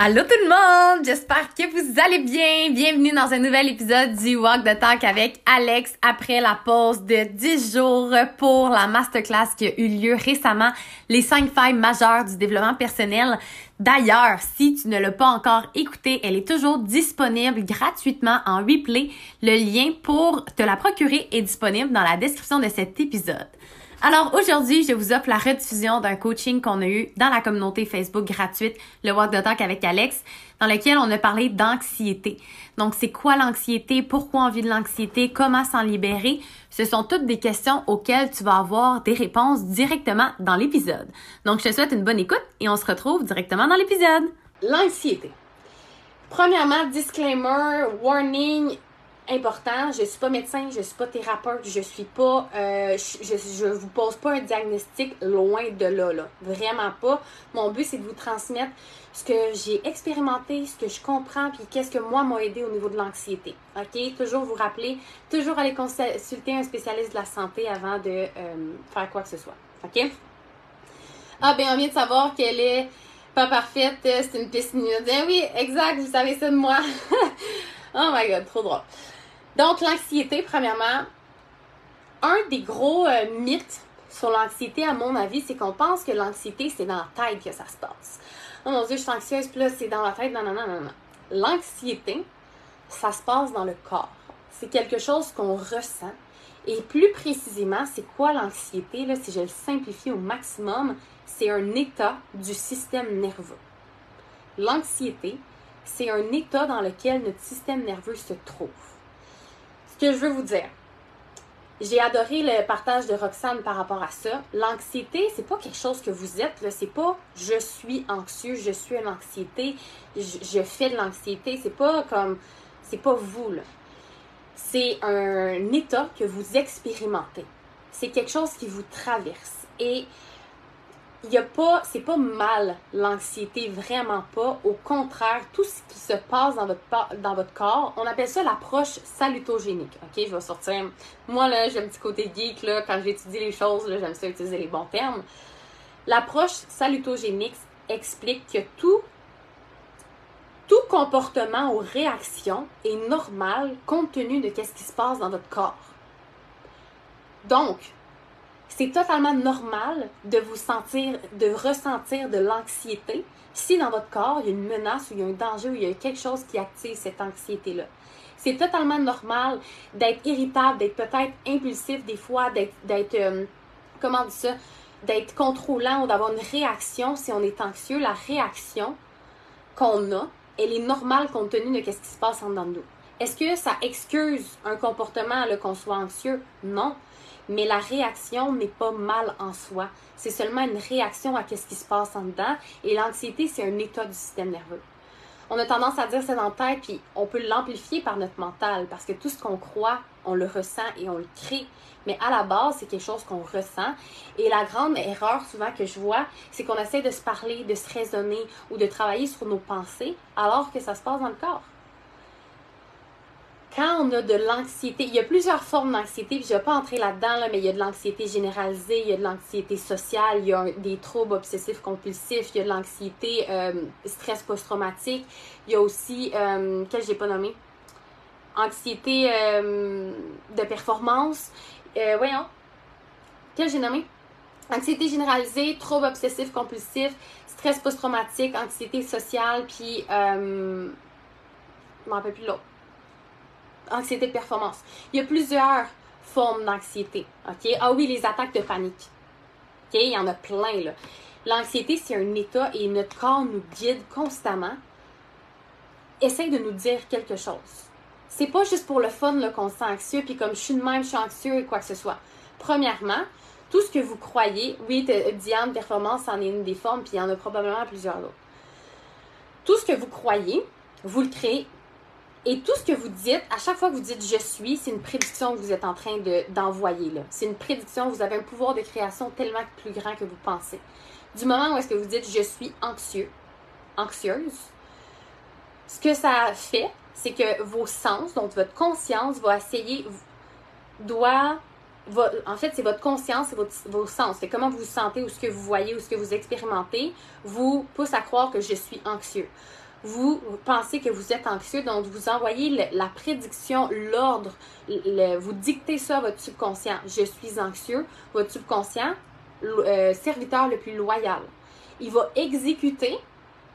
Allô tout le monde, j'espère que vous allez bien. Bienvenue dans un nouvel épisode du Walk the Talk avec Alex après la pause de 10 jours pour la masterclass qui a eu lieu récemment, les 5 failles majeures du développement personnel. D'ailleurs, si tu ne l'as pas encore écouté, elle est toujours disponible gratuitement en replay. Le lien pour te la procurer est disponible dans la description de cet épisode. Alors aujourd'hui, je vous offre la rediffusion d'un coaching qu'on a eu dans la communauté Facebook gratuite, le Walk the Talk avec Alex, dans lequel on a parlé d'anxiété. Donc c'est quoi l'anxiété, pourquoi on vit de l'anxiété, comment s'en libérer? Ce sont toutes des questions auxquelles tu vas avoir des réponses directement dans l'épisode. Donc je te souhaite une bonne écoute et on se retrouve directement dans l'épisode. L'anxiété. Premièrement, disclaimer, warning, important. Je suis pas médecin, je suis pas thérapeute, je suis pas, euh, je, je, vous pose pas un diagnostic loin de là, là. Vraiment pas. Mon but, c'est de vous transmettre ce que j'ai expérimenté, ce que je comprends, puis qu'est-ce que moi m'a aidé au niveau de l'anxiété. OK? Toujours vous rappeler, toujours aller consulter un spécialiste de la santé avant de euh, faire quoi que ce soit. OK? Ah, ben, on vient de savoir qu'elle est pas parfaite, c'est une piscine. oui, exact, vous savez ça de moi. oh my god, trop drôle. Donc, l'anxiété, premièrement, un des gros euh, mythes sur l'anxiété, à mon avis, c'est qu'on pense que l'anxiété, c'est dans la tête que ça se passe. Oh mon Dieu, je suis anxieuse, puis là, c'est dans la tête. Non, non, non, non, non. L'anxiété, ça se passe dans le corps. C'est quelque chose qu'on ressent. Et plus précisément, c'est quoi l'anxiété? Si je le simplifie au maximum, c'est un état du système nerveux. L'anxiété, c'est un état dans lequel notre système nerveux se trouve que je veux vous dire, j'ai adoré le partage de Roxane par rapport à ça. L'anxiété, c'est pas quelque chose que vous êtes, là. C'est pas je suis anxieux, je suis une anxiété, je, fais de l'anxiété. C'est pas comme. C'est pas vous, là. C'est un état que vous expérimentez. C'est quelque chose qui vous traverse. Et il y a pas, c'est pas mal l'anxiété, vraiment pas. Au contraire, tout ce qui se passe dans votre, dans votre corps, on appelle ça l'approche salutogénique. Ok, je vais sortir. Moi là, j'ai un petit côté geek là, quand j'étudie les choses, j'aime ça utiliser les bons termes. L'approche salutogénique explique que tout tout comportement ou réaction est normal compte tenu de ce qui se passe dans votre corps. Donc, c'est totalement normal de vous sentir, de ressentir de l'anxiété si dans votre corps, il y a une menace ou il y a un danger ou il y a quelque chose qui active cette anxiété-là. C'est totalement normal d'être irritable, d'être peut-être impulsif des fois, d'être, euh, comment dire ça, d'être contrôlant ou d'avoir une réaction si on est anxieux. La réaction qu'on a, elle est normale compte tenu de ce qui se passe en dedans de nous. Est-ce que ça excuse un comportement qu'on soit anxieux? Non mais la réaction n'est pas mal en soi. C'est seulement une réaction à ce qui se passe en dedans. Et l'anxiété, c'est un état du système nerveux. On a tendance à dire c'est dans la tête, puis on peut l'amplifier par notre mental, parce que tout ce qu'on croit, on le ressent et on le crée. Mais à la base, c'est quelque chose qu'on ressent. Et la grande erreur souvent que je vois, c'est qu'on essaie de se parler, de se raisonner ou de travailler sur nos pensées, alors que ça se passe dans le corps quand on a de l'anxiété, il y a plusieurs formes d'anxiété, puis je ne vais pas entrer là-dedans, mais il y a de l'anxiété généralisée, il y a de l'anxiété sociale, il y a des troubles obsessifs compulsifs, il y a de l'anxiété euh, stress post-traumatique, il y a aussi, euh, que j'ai pas nommé, anxiété euh, de performance, euh, voyons, que j'ai nommé? Anxiété généralisée, troubles obsessifs compulsifs, stress post-traumatique, anxiété sociale, puis, je m'en rappelle plus l'autre anxiété de performance. Il y a plusieurs formes d'anxiété. OK? Ah oui, les attaques de panique. OK? Il y en a plein, là. L'anxiété, c'est un état et notre corps nous guide constamment. Essaye de nous dire quelque chose. c'est pas juste pour le fun qu'on se sent anxieux, puis comme je suis de même, je suis anxieux et quoi que ce soit. Premièrement, tout ce que vous croyez, oui, Diane Performance en est une des formes, puis il y en a probablement plusieurs autres. Tout ce que vous croyez, vous le créez. Et tout ce que vous dites, à chaque fois que vous dites je suis, c'est une prédiction que vous êtes en train d'envoyer. c'est une prédiction, vous avez un pouvoir de création tellement plus grand que vous pensez. Du moment où est-ce que vous dites je suis anxieux, anxieuse, ce que ça fait, c'est que vos sens, donc votre conscience, va essayer, doit, en fait, c'est votre conscience, c'est vos sens, c'est comment vous vous sentez ou ce que vous voyez ou ce que vous expérimentez, vous pousse à croire que je suis anxieux. Vous pensez que vous êtes anxieux, donc vous envoyez la prédiction, l'ordre, vous dictez ça à votre subconscient. Je suis anxieux. Votre subconscient, euh, serviteur le plus loyal. Il va exécuter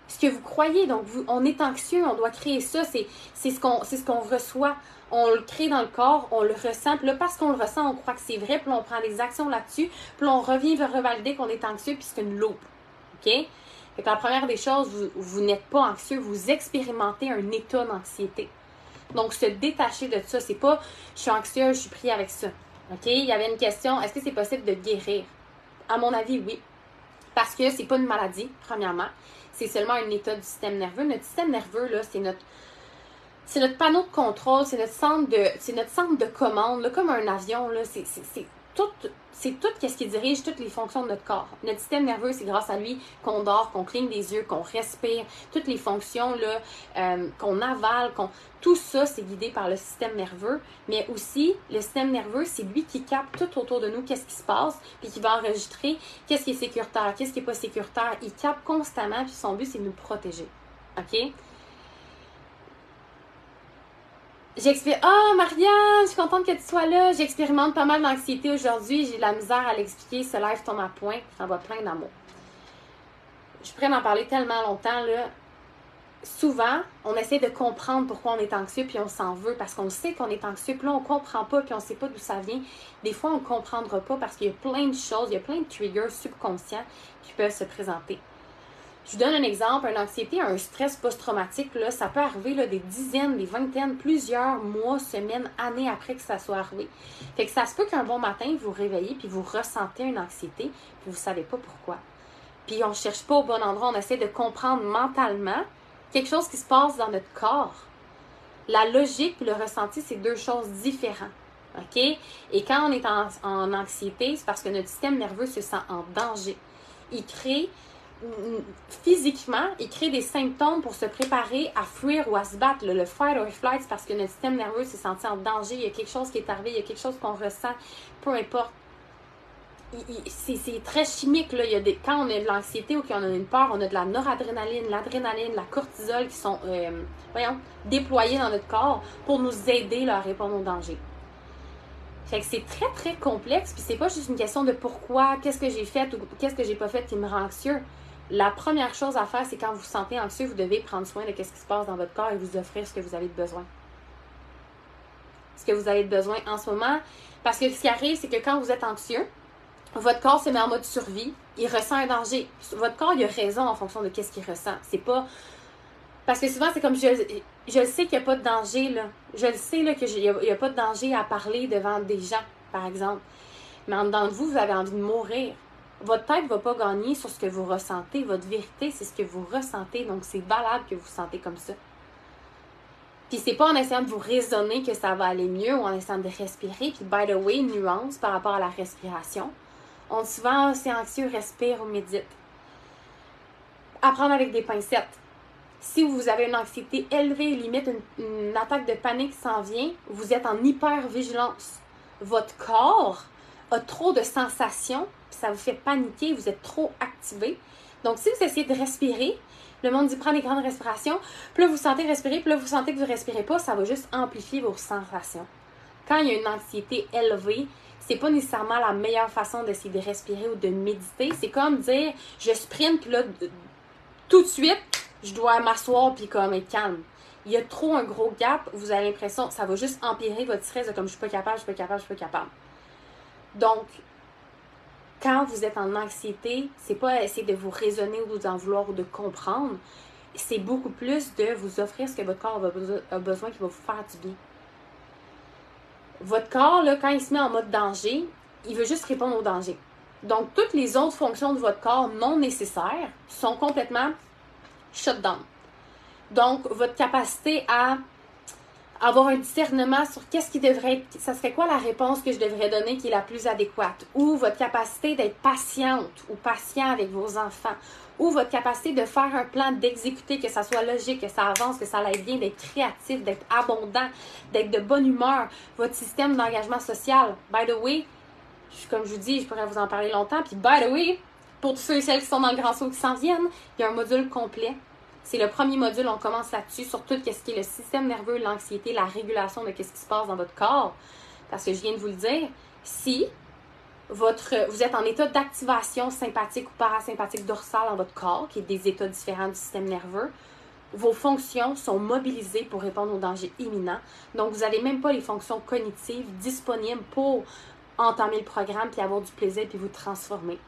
ce que vous croyez. Donc, vous, on est anxieux, on doit créer ça. C'est, ce qu'on, c'est ce qu'on reçoit. On le crée dans le corps, on le ressent. Puis là, parce qu'on le ressent, on croit que c'est vrai. Puis on prend des actions là-dessus. Puis on revient vers revalider qu'on est anxieux, puis c'est une loupe. OK? La première des choses, vous, vous n'êtes pas anxieux, vous expérimentez un état d'anxiété. Donc, se détacher de ça, c'est pas je suis anxieux, je suis pris avec ça. OK? Il y avait une question, est-ce que c'est possible de guérir? À mon avis, oui. Parce que c'est pas une maladie, premièrement c'est seulement un état du système nerveux. Notre système nerveux, là, c'est notre c'est notre panneau de contrôle, c'est notre centre de c'est notre centre de commande, là, comme un avion, là, c'est c'est tout ce qui dirige toutes les fonctions de notre corps. Notre système nerveux, c'est grâce à lui qu'on dort, qu'on cligne des yeux, qu'on respire, toutes les fonctions là, euh, qu'on avale, qu'on tout ça, c'est guidé par le système nerveux. Mais aussi, le système nerveux, c'est lui qui capte tout autour de nous, qu'est-ce qui se passe, puis qui va enregistrer qu'est-ce qui est sécuritaire, qu'est-ce qui est pas sécuritaire. Il capte constamment, puis son but, c'est de nous protéger. OK? J'expérimente. Oh, Marianne, je suis contente que tu sois là. J'expérimente pas mal d'anxiété aujourd'hui. J'ai de la misère à l'expliquer. Ce live tombe à point. Ça va plein d'amour. Je pourrais m'en parler tellement longtemps, là. Souvent, on essaie de comprendre pourquoi on est anxieux, puis on s'en veut parce qu'on sait qu'on est anxieux, puis là, on comprend pas, puis on sait pas d'où ça vient. Des fois, on comprendra pas parce qu'il y a plein de choses, il y a plein de triggers subconscients qui peuvent se présenter. Je vous donne un exemple, une anxiété, un stress post-traumatique, ça peut arriver des dizaines, des vingtaines, plusieurs mois, semaines, années après que ça soit arrivé. Fait que ça se peut qu'un bon matin, vous vous réveillez puis vous ressentez une anxiété, puis vous savez pas pourquoi. Puis on cherche pas au bon endroit, on essaie de comprendre mentalement quelque chose qui se passe dans notre corps. La logique et le ressenti, c'est deux choses différentes. OK? Et quand on est en, en anxiété, c'est parce que notre système nerveux se sent en danger. Il crée physiquement, il crée des symptômes pour se préparer à fuir ou à se battre. Le, fight or flight, c'est parce que notre système nerveux s'est senti en danger. Il y a quelque chose qui est arrivé, il y a quelque chose qu'on ressent, peu importe. C'est très chimique. Là. Il des, quand on a de l'anxiété ou qu'on a une peur, on a de la noradrénaline, l'adrénaline, la cortisol qui sont euh, voyons, déployés dans notre corps pour nous aider à répondre au danger. Fait que c'est très, très complexe. Puis c'est pas juste une question de pourquoi, qu'est-ce que j'ai fait ou qu'est-ce que j'ai pas fait qui me rend anxieux la première chose à faire, c'est quand vous vous sentez anxieux, vous devez prendre soin de ce qui se passe dans votre corps et vous offrir ce que vous avez besoin. Ce que vous avez besoin en ce moment. Parce que ce qui arrive, c'est que quand vous êtes anxieux, votre corps se met en mode survie, il ressent un danger. Votre corps, il a raison en fonction de ce qu'il ressent. C'est pas. Parce que souvent, c'est comme je, je sais qu'il n'y a pas de danger, là. Je le sais, qu'il n'y a, a, pas de danger à parler devant des gens, par exemple. Mais en dedans de vous, vous avez envie de mourir votre tête ne va pas gagner sur ce que vous ressentez. Votre vérité, c'est ce que vous ressentez. Donc, c'est valable que vous sentez comme ça. Puis, c'est pas en essayant de vous raisonner que ça va aller mieux ou en essayant de respirer. Puis, by the way, nuance par rapport à la respiration. On dit souvent, ah, c'est anxieux, respire ou médite. Apprendre avec des pincettes. Si vous avez une anxiété élevée, limite une, une attaque de panique s'en vient, vous êtes en hyper-vigilance. Votre corps a trop de sensations ça vous fait paniquer, vous êtes trop activé. Donc, si vous essayez de respirer, le monde dit prends des grandes respirations, plus vous sentez respirer, plus vous sentez que vous ne respirez pas, ça va juste amplifier vos sensations. Quand il y a une anxiété élevée, c'est pas nécessairement la meilleure façon d'essayer de respirer ou de méditer. C'est comme dire je sprint, puis là, tout de suite, je dois m'asseoir puis comme être calme. Il y a trop un gros gap, vous avez l'impression ça va juste empirer votre stress de comme je suis pas capable, je suis pas capable, je suis pas capable. Donc, quand vous êtes en anxiété, c'est pas essayer de vous raisonner ou d'en vouloir ou de comprendre. C'est beaucoup plus de vous offrir ce que votre corps a besoin qui va vous faire du bien. Votre corps, quand il se met en mode danger, il veut juste répondre au danger. Donc, toutes les autres fonctions de votre corps non nécessaires sont complètement shut down. Donc, votre capacité à avoir un discernement sur qu'est-ce qui devrait être, ça serait quoi la réponse que je devrais donner qui est la plus adéquate, ou votre capacité d'être patiente ou patient avec vos enfants, ou votre capacité de faire un plan, d'exécuter, que ça soit logique, que ça avance, que ça aille bien, d'être créatif, d'être abondant, d'être de bonne humeur, votre système d'engagement social. By the way, comme je vous dis, je pourrais vous en parler longtemps. Puis, by the way, pour tous ceux et celles qui sont dans le grand saut qui s'en viennent, il y a un module complet. C'est le premier module, on commence là-dessus, sur tout ce qui est le système nerveux, l'anxiété, la régulation de ce qui se passe dans votre corps. Parce que je viens de vous le dire, si votre, vous êtes en état d'activation sympathique ou parasympathique dorsale dans votre corps, qui est des états différents du système nerveux, vos fonctions sont mobilisées pour répondre aux dangers imminents. Donc, vous n'avez même pas les fonctions cognitives disponibles pour entamer le programme, puis avoir du plaisir, puis vous transformer.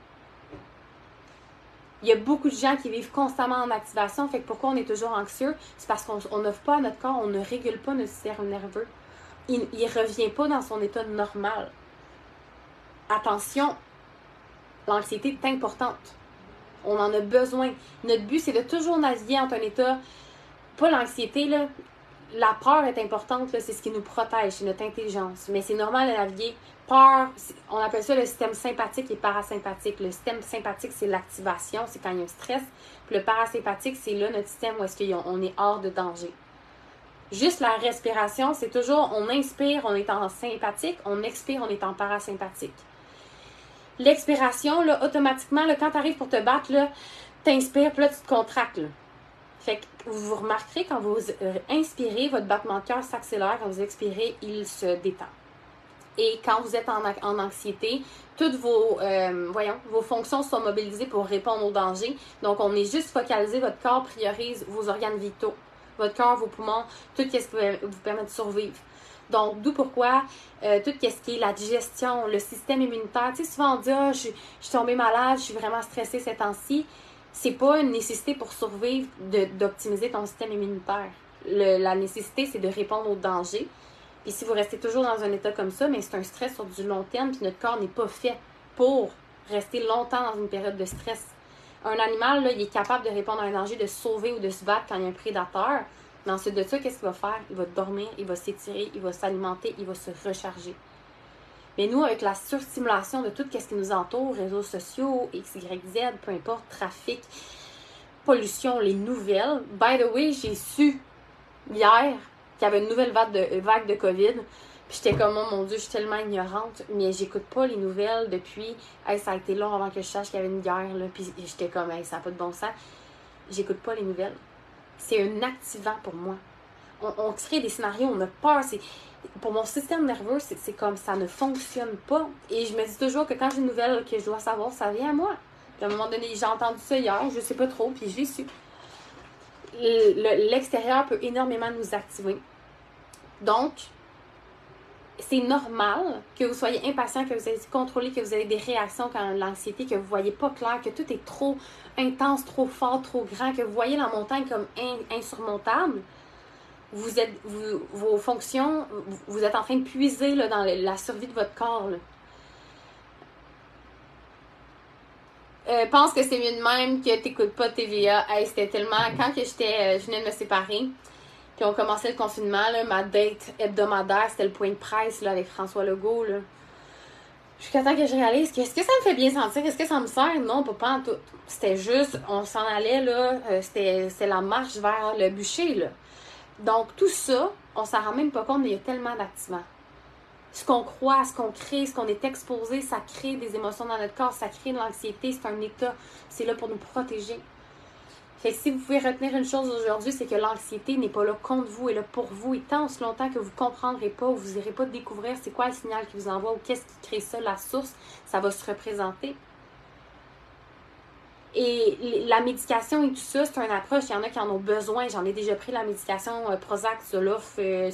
Il y a beaucoup de gens qui vivent constamment en activation. Fait que pourquoi on est toujours anxieux? C'est parce qu'on n'offre pas à notre corps, on ne régule pas notre système nerveux. Il ne revient pas dans son état normal. Attention, l'anxiété est importante. On en a besoin. Notre but, c'est de toujours naviguer entre un état, pas l'anxiété, là, la peur est importante, c'est ce qui nous protège, c'est notre intelligence. Mais c'est normal de naviguer. Peur, on appelle ça le système sympathique et parasympathique. Le système sympathique, c'est l'activation, c'est quand il y a un stress. Puis le parasympathique, c'est là notre système où est-ce qu'on est hors de danger. Juste la respiration, c'est toujours on inspire, on est en sympathique, on expire, on est en parasympathique. L'expiration, là, automatiquement, là, quand tu arrives pour te battre, là, t'inspires, puis là, tu te contractes. Fait que vous remarquerez quand vous euh, inspirez, votre battement de cœur s'accélère. Quand vous expirez, il se détend. Et quand vous êtes en, anxiété, toutes vos, euh, voyons, vos fonctions sont mobilisées pour répondre au danger. Donc, on est juste focalisé. Votre corps priorise vos organes vitaux. Votre cœur, vos poumons, tout ce qui vous permet de survivre. Donc, d'où pourquoi euh, tout ce qui est la digestion, le système immunitaire. Tu sais, souvent on dit ah, je, je suis tombée malade, je suis vraiment stressée ces temps-ci c'est pas une nécessité pour survivre d'optimiser ton système immunitaire. la nécessité, c'est de répondre aux dangers. Puis si vous restez toujours dans un état comme ça, mais c'est un stress sur du long terme, puis notre corps n'est pas fait pour rester longtemps dans une période de stress. Un animal, là, il est capable de répondre à un danger, de sauver ou de se battre quand il y a un prédateur. Mais ensuite de ça, qu'est-ce qu'il va faire? Il va dormir, il va s'étirer, il va s'alimenter, il va se recharger. Mais nous, avec la surstimulation de tout ce qui nous entoure, réseaux sociaux, X, Y, Z, peu importe, trafic, pollution, les nouvelles. By the way, j'ai su hier qu'il y avait une nouvelle vague de, vague de COVID. Puis j'étais comme, oh mon Dieu, je suis tellement ignorante, mais j'écoute pas les nouvelles depuis. Hey, ça a été long avant que je sache qu'il y avait une guerre, là. Puis j'étais comme, hey, ça n'a pas de bon sens. J'écoute pas les nouvelles. C'est un activant pour moi. On, on crée des scénarios, on a peur. C'est pour mon système nerveux, c'est comme ça ne fonctionne pas. Et je me dis toujours que quand j'ai une nouvelle que je dois savoir, ça vient à moi. à un moment donné, j'ai entendu ça hier, je sais pas trop, puis j'ai su. L'extérieur peut énormément nous activer. Donc, c'est normal que vous soyez impatient, que vous ayez contrôlé, que vous avez des réactions quand l'anxiété, que vous voyez pas clair, que tout est trop intense, trop fort, trop grand, que vous voyez la montagne comme insurmontable vous êtes, vos fonctions, vous êtes en train de puiser dans la survie de votre corps. Euh, pense que c'est mieux de même que t'écoutes pas TVA. Hey, c'était tellement. Quand euh, je venais de me séparer, puis on commençait le confinement, là, ma date hebdomadaire, c'était le point de presse là, avec François Legault. Là. Jusqu'à temps que je réalise que est-ce que ça me fait bien sentir? Est-ce que ça me sert? Non, pas, tout. C'était juste, on s'en allait, là. Euh, c'était, c'était la marche vers le bûcher, là. Donc, tout ça, on s'en rend même pas compte, mais il y a tellement d'activants. Ce qu'on croit, ce qu'on crée, ce qu'on est exposé, ça crée des émotions dans notre corps, ça crée de l'anxiété, c'est un état, c'est là pour nous protéger. Fait si vous pouvez retenir une chose aujourd'hui, c'est que l'anxiété n'est pas là contre vous, elle est là pour vous. Et tant aussi longtemps que vous ne comprendrez pas ou vous n'irez pas découvrir c'est quoi le signal qui vous envoie ou qu'est-ce qui crée ça, la source, ça va se représenter. Et la médication et tout ça, c'est une approche. Il y en a qui en ont besoin. J'en ai déjà pris la médication euh, Prozac, Zoloft, euh.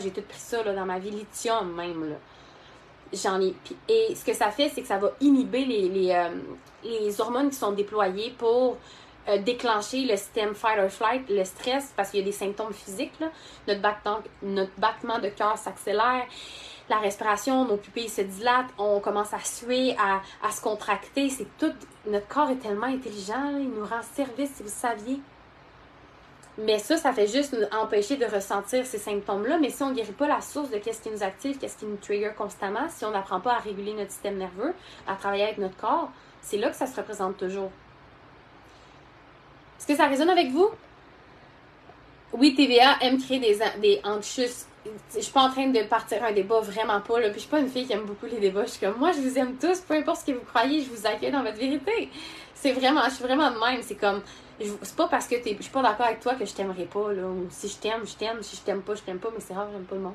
J'ai tout pris ça là, dans ma vie. Lithium même. J'en ai. Et ce que ça fait, c'est que ça va inhiber les, les, euh, les hormones qui sont déployées pour euh, déclencher le système fight or flight, le stress, parce qu'il y a des symptômes physiques. Là. Notre, battement, notre battement de cœur s'accélère la respiration, nos pupilles se dilatent, on commence à suer, à, se contracter. C'est tout. Notre corps est tellement intelligent, il nous rend service si vous saviez. Mais ça, ça fait juste nous empêcher de ressentir ces symptômes-là. Mais si on ne guérit pas la source de qu'est-ce qui nous active, qu'est-ce qui nous trigger constamment, si on n'apprend pas à réguler notre système nerveux, à travailler avec notre corps, c'est là que ça se représente toujours. Est-ce que ça résonne avec vous? Oui, TVA aime créer des, des anxious. Je suis pas en train de partir un débat, vraiment pas. Là. Puis je suis pas une fille qui aime beaucoup les débats. Je suis comme, moi, je vous aime tous, peu importe ce que vous croyez, je vous accueille dans votre vérité. C'est vraiment, je suis vraiment de même. C'est comme, c'est pas parce que je suis pas d'accord avec toi que je t'aimerais pas, là. Ou si je t'aime, je t'aime. Si je t'aime pas, je t'aime pas. Mais c'est rare, j'aime pas le monde.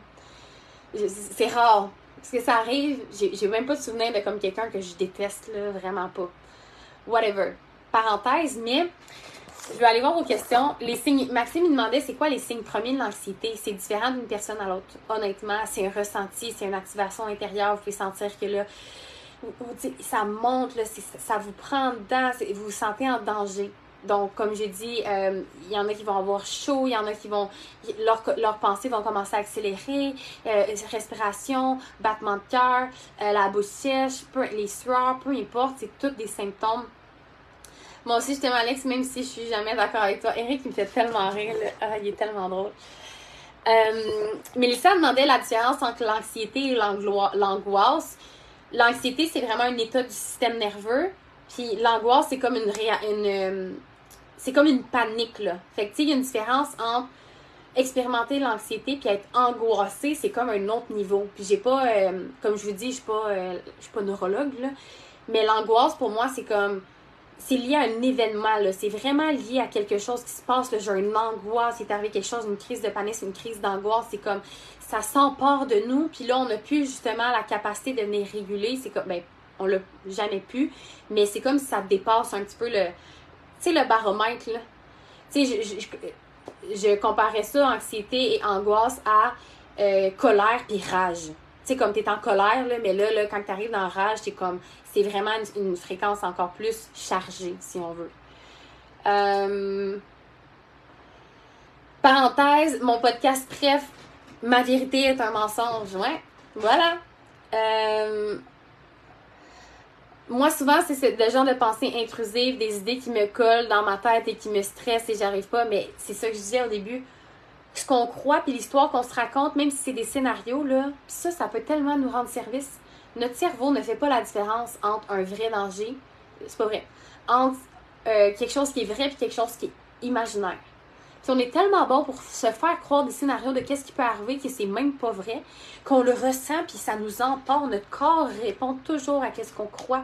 C'est rare. Parce que ça arrive, j'ai même pas de souvenir de comme quelqu'un que je déteste, là. Vraiment pas. Whatever. Parenthèse, mais je vais aller voir vos questions. Les signes, Maxime me demandait c'est quoi les signes premiers de l'anxiété? C'est différent d'une personne à l'autre. Honnêtement, c'est un ressenti, c'est une activation intérieure. Vous pouvez sentir que là, ça monte, là, ça vous prend dedans, vous vous sentez en danger. Donc, comme j'ai dit, euh, il y en a qui vont avoir chaud, il y en a qui vont. Leurs pensées vont commencer à accélérer, euh, respiration, battement de cœur, euh, la bouche sèche, les sueurs, peu importe, c'est tous des symptômes. Moi aussi, je t'aime, Alex, même si je suis jamais d'accord avec toi. Eric, il me fait tellement rire, ah, il est tellement drôle. Mélissa demandait la différence entre l'anxiété et l'angoisse. L'anxiété, c'est vraiment un état du système nerveux. Puis l'angoisse, c'est comme une, une, c'est comme une panique, là. Fait que, tu sais, il y a une différence entre expérimenter l'anxiété puis être angoissé, c'est comme un autre niveau. Puis j'ai pas, euh, comme je vous dis, je suis pas, euh, je suis pas neurologue, là. Mais l'angoisse, pour moi, c'est comme, c'est lié à un événement. C'est vraiment lié à quelque chose qui se passe, une angoisse, c'est arrivé quelque chose, une crise de panique, une crise d'angoisse. C'est comme, ça s'empare de nous. Puis là, on n'a plus justement la capacité de venir réguler. C'est comme, ben, on l'a jamais pu. Mais c'est comme si ça dépasse un petit peu le, le baromètre, là. Tu je, je, je, comparais ça, anxiété et angoisse, à euh, colère puis rage. Tu sais, comme tu es en colère, là, mais là, là quand tu arrives dans rage, c'est comme, c'est vraiment une, fréquence encore plus chargée, si on veut. Euh, parenthèse, mon podcast, bref, ma vérité est un mensonge. Ouais, voilà. Euh, moi, souvent, c'est le genre de pensée intrusive, des idées qui me collent dans ma tête et qui me stressent et j'arrive pas. Mais c'est ça que je disais au début. Ce qu'on croit, puis l'histoire qu'on se raconte, même si c'est des scénarios, là, ça, ça peut tellement nous rendre service. Notre cerveau ne fait pas la différence entre un vrai danger, c'est pas vrai, entre euh, quelque chose qui est vrai et quelque chose qui est imaginaire. Puis on est tellement bon pour se faire croire des scénarios de qu'est-ce qui peut arriver que c'est même pas vrai, qu'on le ressent puis ça nous emporte. Notre corps répond toujours à ce qu'on croit.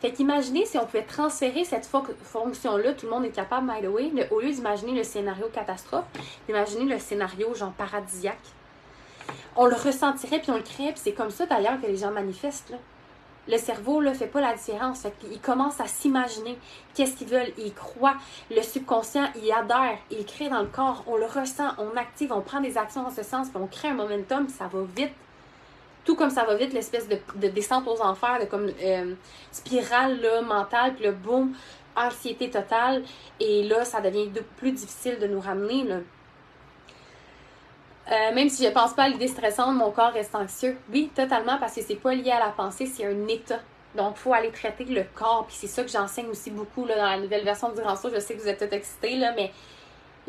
Fait qu'imaginez si on pouvait transférer cette fonction-là, tout le monde est capable, by the way, au lieu d'imaginer le scénario catastrophe, d'imaginer le scénario genre paradisiaque. On le ressentirait puis on le créerait, puis c'est comme ça d'ailleurs que les gens manifestent. Le cerveau ne fait pas la différence. Fait qu'il commence à s'imaginer qu'est-ce qu'ils veulent. Il croit. Le subconscient, il adhère. Il crée dans le corps. On le ressent. On active. On prend des actions en ce sens. Puis on crée un momentum. Ça va vite tout comme ça va vite, l'espèce de, descente aux enfers, de comme euh, spirale mentale, puis le boom, anxiété totale. Et là, ça devient de plus difficile de nous ramener. Là. Euh, même si je pense pas à l'idée stressante, mon corps reste anxieux. Oui, totalement, parce que c'est pas lié à la pensée, c'est un état. Donc, il faut aller traiter le corps. Puis c'est ça que j'enseigne aussi beaucoup là, dans la nouvelle version du Saut. Je sais que vous êtes tout excités, là, mais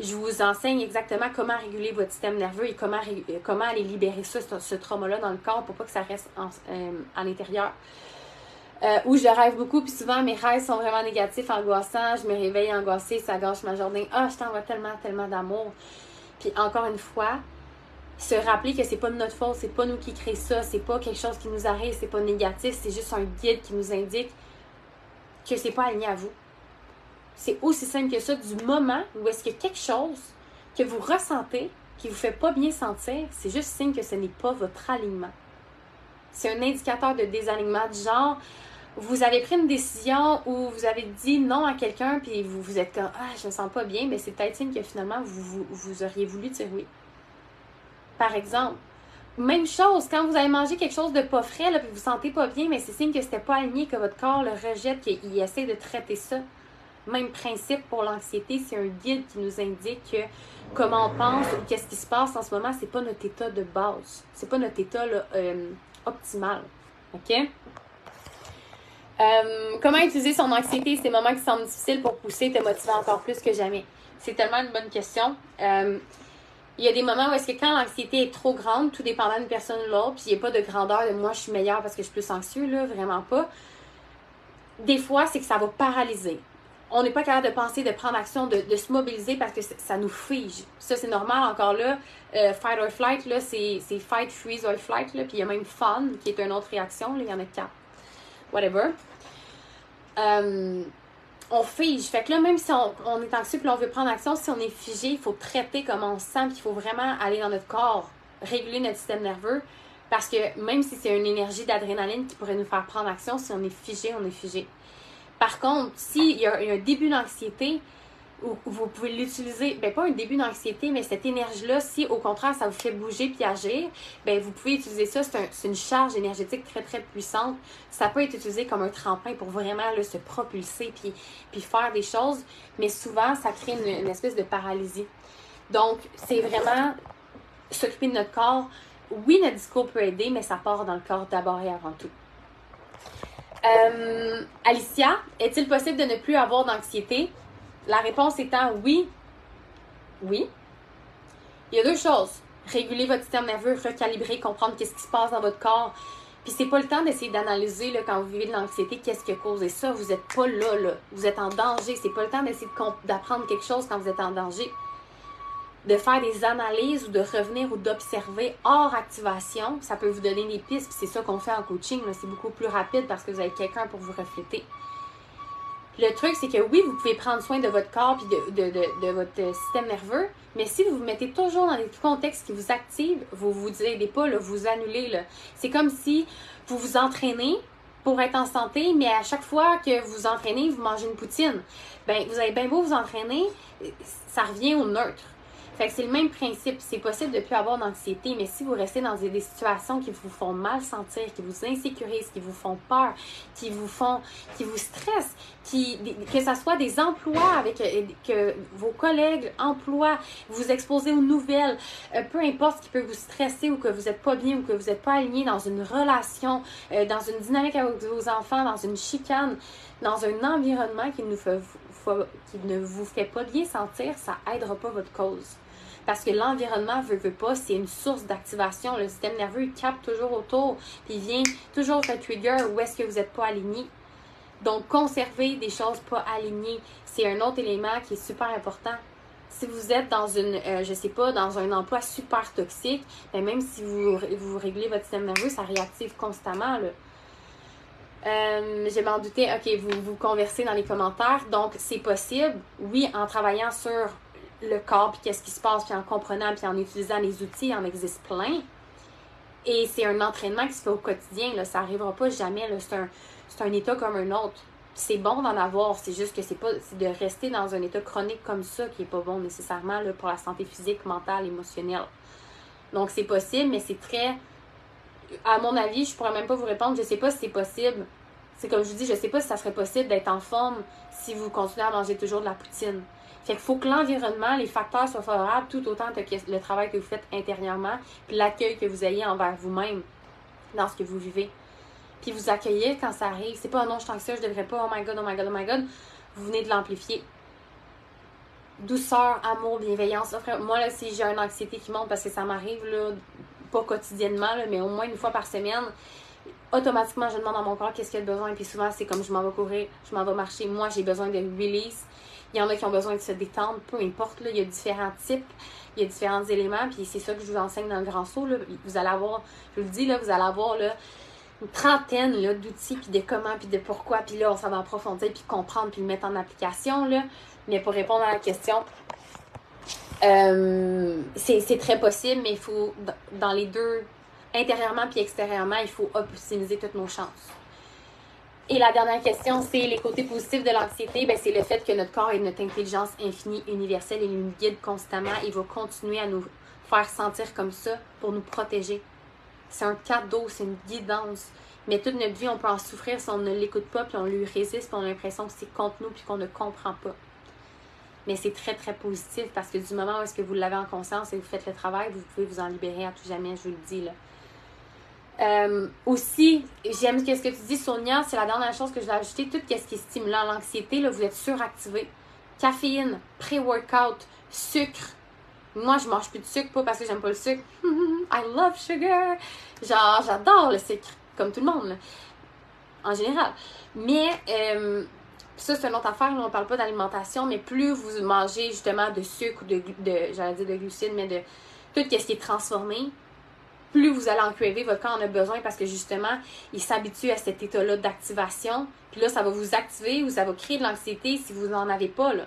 je vous enseigne exactement comment réguler votre système nerveux et comment, euh, comment aller libérer ça, ce, trauma-là dans le corps pour pas que ça reste en, euh, à l'intérieur. Euh, où je rêve beaucoup, puis souvent mes rêves sont vraiment négatifs, angoissants. Je me réveille angoissée, ça gâche ma journée. Ah, je t'envoie tellement, tellement d'amour. Puis encore une fois, se rappeler que c'est pas de notre faute, c'est pas nous qui créons ça, c'est pas quelque chose qui nous arrive, c'est pas négatif, c'est juste un guide qui nous indique que c'est pas aligné à vous. C'est aussi simple que ça. Du moment où est-ce a quelque chose que vous ressentez qui vous fait pas bien sentir, c'est juste signe que ce n'est pas votre alignement. C'est un indicateur de désalignement du genre, vous avez pris une décision ou vous avez dit non à quelqu'un puis vous vous êtes comme ah je me sens pas bien, mais c'est peut-être signe que finalement vous, auriez voulu dire oui. Par exemple, même chose, quand vous avez mangé quelque chose de pas frais, là, puis vous vous sentez pas bien, mais c'est signe que c'était pas aligné, que votre corps le rejette, qu'il essaie de traiter ça. Même principe pour l'anxiété, c'est un guide qui nous indique comment on pense ou qu'est-ce qui se passe en ce moment, c'est pas notre état de base. C'est pas notre état euh, optimal. OK? Euh, comment utiliser son anxiété? Ces moments qui semblent difficiles pour pousser te motiver encore plus que jamais? C'est tellement une bonne question. Euh, il y a des moments où est-ce que quand l'anxiété est trop grande, tout dépendant d'une personne ou l'autre, puis il n'y a pas de grandeur de moi je suis meilleure parce que je suis plus anxieux, là, vraiment pas. Des fois, c'est que ça va paralyser. On n'est pas capable de penser, de prendre action, de, se mobiliser parce que ça nous fige. Ça, c'est normal encore là. Euh, fight or flight, là, c'est fight, freeze or flight, là. Puis il y a même fun, qui est une autre réaction. Il y en a quatre. Whatever. Euh, on fige. Fait que là, même si on, est anxieux et on veut prendre action, si on est figé, il faut traiter comme on se sent, puis il faut vraiment aller dans notre corps, réguler notre système nerveux. Parce que même si c'est une énergie d'adrénaline qui pourrait nous faire prendre action, si on est figé, on est figé. Par contre, s'il y a un début d'anxiété, vous pouvez l'utiliser, ben pas un début d'anxiété, mais cette énergie-là, si au contraire ça vous fait bouger puis agir, ben vous pouvez utiliser ça. C'est une charge énergétique très très puissante. Ça peut être utilisé comme un tremplin pour vraiment se propulser puis, puis faire des choses, mais souvent ça crée une, espèce de paralysie. Donc c'est vraiment s'occuper de notre corps. Oui, notre discours peut aider, mais ça part dans le corps d'abord et avant tout. Euh, Alicia, est-il possible de ne plus avoir d'anxiété? La réponse étant oui. Oui. Il y a deux choses. Réguler votre système nerveux, recalibrer, comprendre qu'est-ce qui se passe dans votre corps. Puis c'est pas le temps d'essayer d'analyser quand vous vivez de l'anxiété, qu'est-ce qui a causé ça. Vous n'êtes pas là, là. Vous êtes en danger. C'est pas le temps d'essayer d'apprendre quelque chose quand vous êtes en danger. De faire des analyses ou de revenir ou d'observer hors activation, ça peut vous donner des pistes. c'est ça qu'on fait en coaching. C'est beaucoup plus rapide parce que vous avez quelqu'un pour vous refléter. Le truc, c'est que oui, vous pouvez prendre soin de votre corps et de, votre système nerveux, mais si vous vous mettez toujours dans des contextes qui vous activent, vous vous aidez pas, vous annulez. C'est comme si vous vous entraînez pour être en santé, mais à chaque fois que vous entraînez, vous mangez une poutine. Ben, vous avez bien beau vous entraîner, ça revient au neutre. Fait que c'est le même principe. C'est possible de ne plus avoir d'anxiété, mais si vous restez dans des, situations qui vous font mal sentir, qui vous insécurisent, qui vous font peur, qui vous font, qui vous stressent, qui, que ce soit des emplois avec euh, que vos collègues emploient, vous exposez aux nouvelles, euh, peu importe ce qui peut vous stresser ou que vous n'êtes pas bien ou que vous n'êtes pas aligné dans une relation, euh, dans une dynamique avec vos enfants, dans une chicane, dans un environnement qui qui ne vous fait pas bien sentir, ça aidera pas votre cause. Parce que l'environnement veut, veut pas, c'est une source d'activation. Le système nerveux capte toujours autour, puis il vient toujours faire trigger où est-ce que vous n'êtes pas aligné. Donc, conserver des choses pas alignées, c'est un autre élément qui est super important. Si vous êtes dans une, euh, je sais pas, dans un emploi super toxique, ben même si vous, vous réglez votre système nerveux, ça réactive constamment. Là. Euh, je m'en doutais, ok, vous vous conversez dans les commentaires. Donc, c'est possible, oui, en travaillant sur le corps, puis qu'est-ce qui se passe, puis en comprenant, puis en utilisant les outils, il en existe plein. Et c'est un entraînement qui se fait au quotidien, là, ça n'arrivera pas jamais, c'est un, un état comme un autre. C'est bon d'en avoir, c'est juste que c'est pas de rester dans un état chronique comme ça qui est pas bon nécessairement pour la santé physique, mentale, émotionnelle. Donc c'est possible, mais c'est très. À mon avis, je pourrais même pas vous répondre, je sais pas si c'est possible. C'est comme je vous dis, je sais pas si ça serait possible d'être en forme si vous continuez à manger toujours de la poutine. Fait qu'il faut que l'environnement, les facteurs soient favorables tout autant que le travail que vous faites intérieurement, puis l'accueil que vous ayez envers vous-même dans ce que vous vivez. Puis vous accueillez quand ça arrive. C'est pas oh non, je suis je devrais pas, oh my god, oh my god, oh my god. Vous venez de l'amplifier. Douceur, amour, bienveillance. Moi, là, si j'ai une anxiété qui monte parce que ça m'arrive, là, pas quotidiennement, là, mais au moins une fois par semaine, automatiquement, je demande à mon corps qu'est-ce qu'il a besoin. Puis souvent, c'est comme je m'en vais courir, je m'en vais marcher. Moi, j'ai besoin de release. Il y en a qui ont besoin de se détendre, peu importe. Là, il y a différents types, il y a différents éléments. Puis c'est ça que je vous enseigne dans le grand saut. Là. Vous allez avoir, je vous le dis, là, vous allez avoir là, une trentaine d'outils, puis de comment, puis de pourquoi. Puis là, on s'en va approfondir, puis comprendre, puis le mettre en application. Là. Mais pour répondre à la question, euh, c'est très possible, mais il faut, dans les deux, intérieurement puis extérieurement, il faut optimiser toutes nos chances. Et la dernière question, c'est les côtés positifs de l'anxiété. Ben, c'est le fait que notre corps est notre intelligence infinie, universelle et nous guide constamment. Il va continuer à nous faire sentir comme ça pour nous protéger. C'est un cadeau, c'est une guidance. Mais toute notre vie, on peut en souffrir si on ne l'écoute pas, puis on lui résiste, puis on a l'impression que c'est contre nous, puis qu'on ne comprend pas. Mais c'est très, très positif parce que du moment où est-ce que vous l'avez en conscience et vous faites le travail, vous pouvez vous en libérer à tout jamais, je vous le dis. Là. Euh, aussi, j'aime ce que tu dis, Sonia, c'est la dernière chose que je vais ajouter. Tout ce qui est stimulant l'anxiété, vous êtes suractivé. Caféine, pré-workout, sucre. Moi, je mange plus de sucre, pas parce que j'aime pas le sucre. I love sugar. Genre, j'adore le sucre, comme tout le monde, en général. Mais, euh, ça, c'est une autre affaire. Là, on parle pas d'alimentation, mais plus vous mangez justement de sucre ou de, j'allais dire de glucides, mais de tout ce qui est transformé, plus vous allez en craver, votre corps en a besoin parce que justement, il s'habitue à cet état-là d'activation. Puis là, ça va vous activer ou ça va créer de l'anxiété si vous n'en avez pas. Là.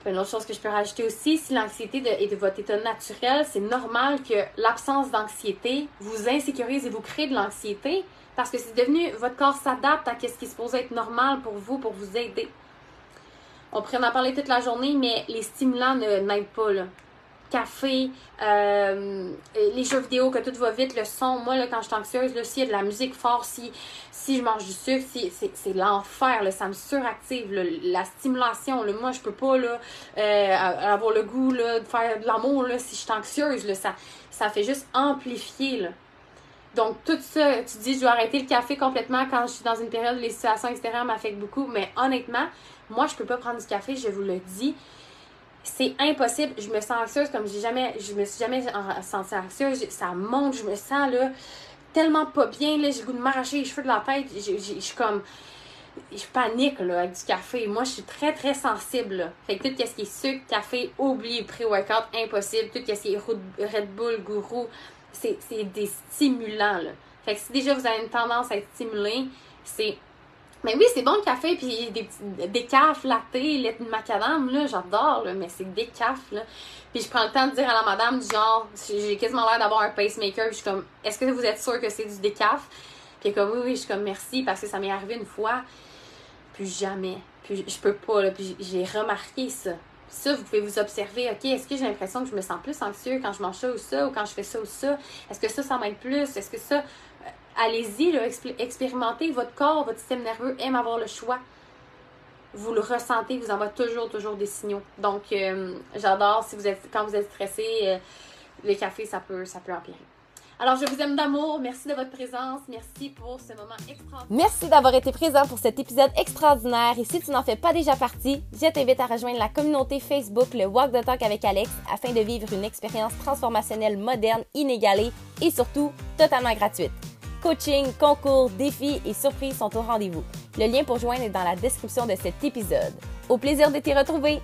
Puis une autre chose que je peux rajouter aussi, si l'anxiété est de votre état naturel, c'est normal que l'absence d'anxiété vous insécurise et vous crée de l'anxiété parce que c'est devenu, votre corps s'adapte à ce qui est supposé être normal pour vous, pour vous aider. On pourrait en parler toute la journée, mais les stimulants n'aident pas. Là café, euh, les jeux vidéo, que tout va vite, le son. Moi, là, quand je suis anxieuse, s'il y a de la musique forte, si, je mange du sucre, c'est l'enfer, ça me suractive. la stimulation, moi, je peux pas euh, avoir le goût de faire de l'amour si je suis anxieuse. Ça fait juste amplifier. Là. Donc, tout ça, tu dis, je dois arrêter le café complètement quand je suis dans une période où les situations extérieures m'affectent beaucoup. Mais honnêtement, moi, je peux pas prendre du café, je vous le dis c'est impossible. Je me sens anxieuse comme j'ai jamais, je me suis jamais sentie anxieuse. Ça monte, je me sens là tellement pas bien. Là, j'ai le goût de m'arracher les cheveux de la tête. Je suis comme, je panique là, avec du café. Moi, je suis très très sensible. Fait que tout ce qui est sucre, café, oublie, pré-workout, impossible. Tout ce qui est Red Bull, gourou, c'est des stimulants. Là. Fait que si déjà vous avez une tendance à être stimulé, c'est mais oui, c'est bon le café, puis des petits décaf, latte, lait de macadam, là, j'adore, là, mais c'est décaf, là. Puis je prends le temps de dire à la madame, du genre, j'ai quasiment l'air d'avoir un pacemaker, je suis comme, est-ce que vous êtes sûr que c'est du décaf? Puis comme, oui, oui, je suis comme, merci, parce que ça m'est arrivé une fois, puis jamais. Puis je peux pas, là, puis j'ai remarqué ça. Ça, vous pouvez vous observer, OK, est-ce que j'ai l'impression que je me sens plus anxieux quand je mange ça ou ça, ou quand je fais ça ou ça? Est-ce que ça, ça m'aide plus? Est-ce que ça, allez-y, expérimentez. Votre corps, votre système nerveux aime avoir le choix. Vous le ressentez, vous envoie toujours, toujours des signaux. Donc, euh, j'adore si vous êtes, quand vous êtes stressé, euh, le café, ça peut, ça peut empirer. Alors, je vous aime d'amour. Merci de votre présence. Merci pour ce moment extraordinaire. Merci d'avoir été présent pour cet épisode extraordinaire. Et si tu n'en fais pas déjà partie, je t'invite à rejoindre la communauté Facebook, le Walk the Talk avec Alex, afin de vivre une expérience transformationnelle moderne, inégalée et surtout totalement gratuite. Coaching, concours, défis et surprises sont au rendez-vous. Le lien pour joindre est dans la description de cet épisode. Au plaisir de t'y retrouver!